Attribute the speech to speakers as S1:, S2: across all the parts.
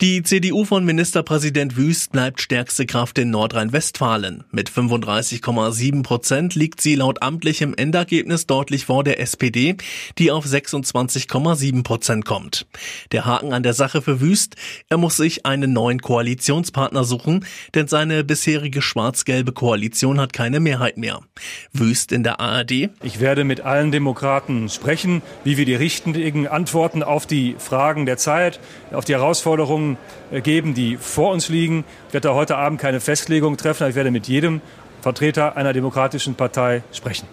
S1: Die CDU von Ministerpräsident Wüst bleibt stärkste Kraft in Nordrhein-Westfalen. Mit 35,7 Prozent liegt sie laut amtlichem Endergebnis deutlich vor der SPD, die auf 26,7 Prozent kommt. Der Haken an der Sache für Wüst, er muss sich einen neuen Koalitionspartner suchen, denn seine bisherige schwarz-gelbe Koalition hat keine Mehrheit mehr. Wüst in der ARD.
S2: Ich werde mit allen Demokraten sprechen, wie wir die richtigen Antworten auf die Fragen der Zeit, auf die Herausforderungen Entscheidungen äh, geben, die vor uns liegen. Ich werde heute Abend keine Festlegung treffen, aber ich werde mit jedem Vertreter einer demokratischen Partei sprechen.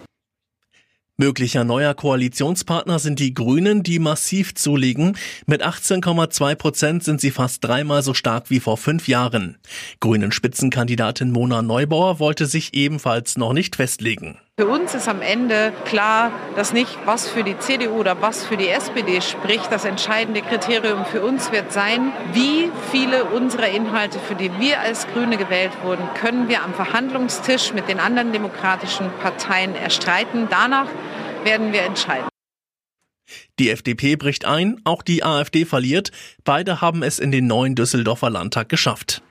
S1: Möglicher neuer Koalitionspartner sind die Grünen, die massiv zulegen. Mit 18,2 Prozent sind sie fast dreimal so stark wie vor fünf Jahren. Grünen Spitzenkandidatin Mona Neubauer wollte sich ebenfalls noch nicht festlegen.
S3: Für uns ist am Ende klar, dass nicht was für die CDU oder was für die SPD spricht. Das entscheidende Kriterium für uns wird sein, wie viele unserer Inhalte, für die wir als Grüne gewählt wurden, können wir am Verhandlungstisch mit den anderen demokratischen Parteien erstreiten. Danach werden wir entscheiden.
S1: Die FDP bricht ein, auch die AfD verliert. Beide haben es in den neuen Düsseldorfer Landtag geschafft.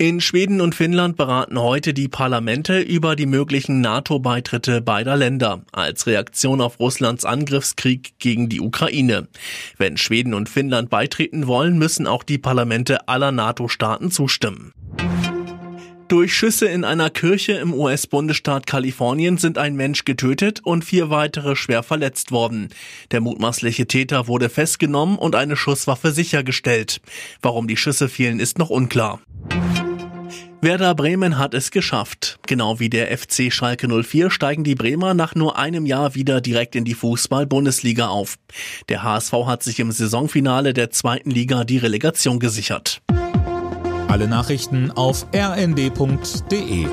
S1: In Schweden und Finnland beraten heute die Parlamente über die möglichen NATO-Beitritte beider Länder als Reaktion auf Russlands Angriffskrieg gegen die Ukraine. Wenn Schweden und Finnland beitreten wollen, müssen auch die Parlamente aller NATO-Staaten zustimmen. Durch Schüsse in einer Kirche im US-Bundesstaat Kalifornien sind ein Mensch getötet und vier weitere schwer verletzt worden. Der mutmaßliche Täter wurde festgenommen und eine Schusswaffe sichergestellt. Warum die Schüsse fielen, ist noch unklar. Werder Bremen hat es geschafft. Genau wie der FC Schalke 04 steigen die Bremer nach nur einem Jahr wieder direkt in die Fußball-Bundesliga auf. Der HSV hat sich im Saisonfinale der zweiten Liga die Relegation gesichert.
S4: Alle Nachrichten auf rnd.de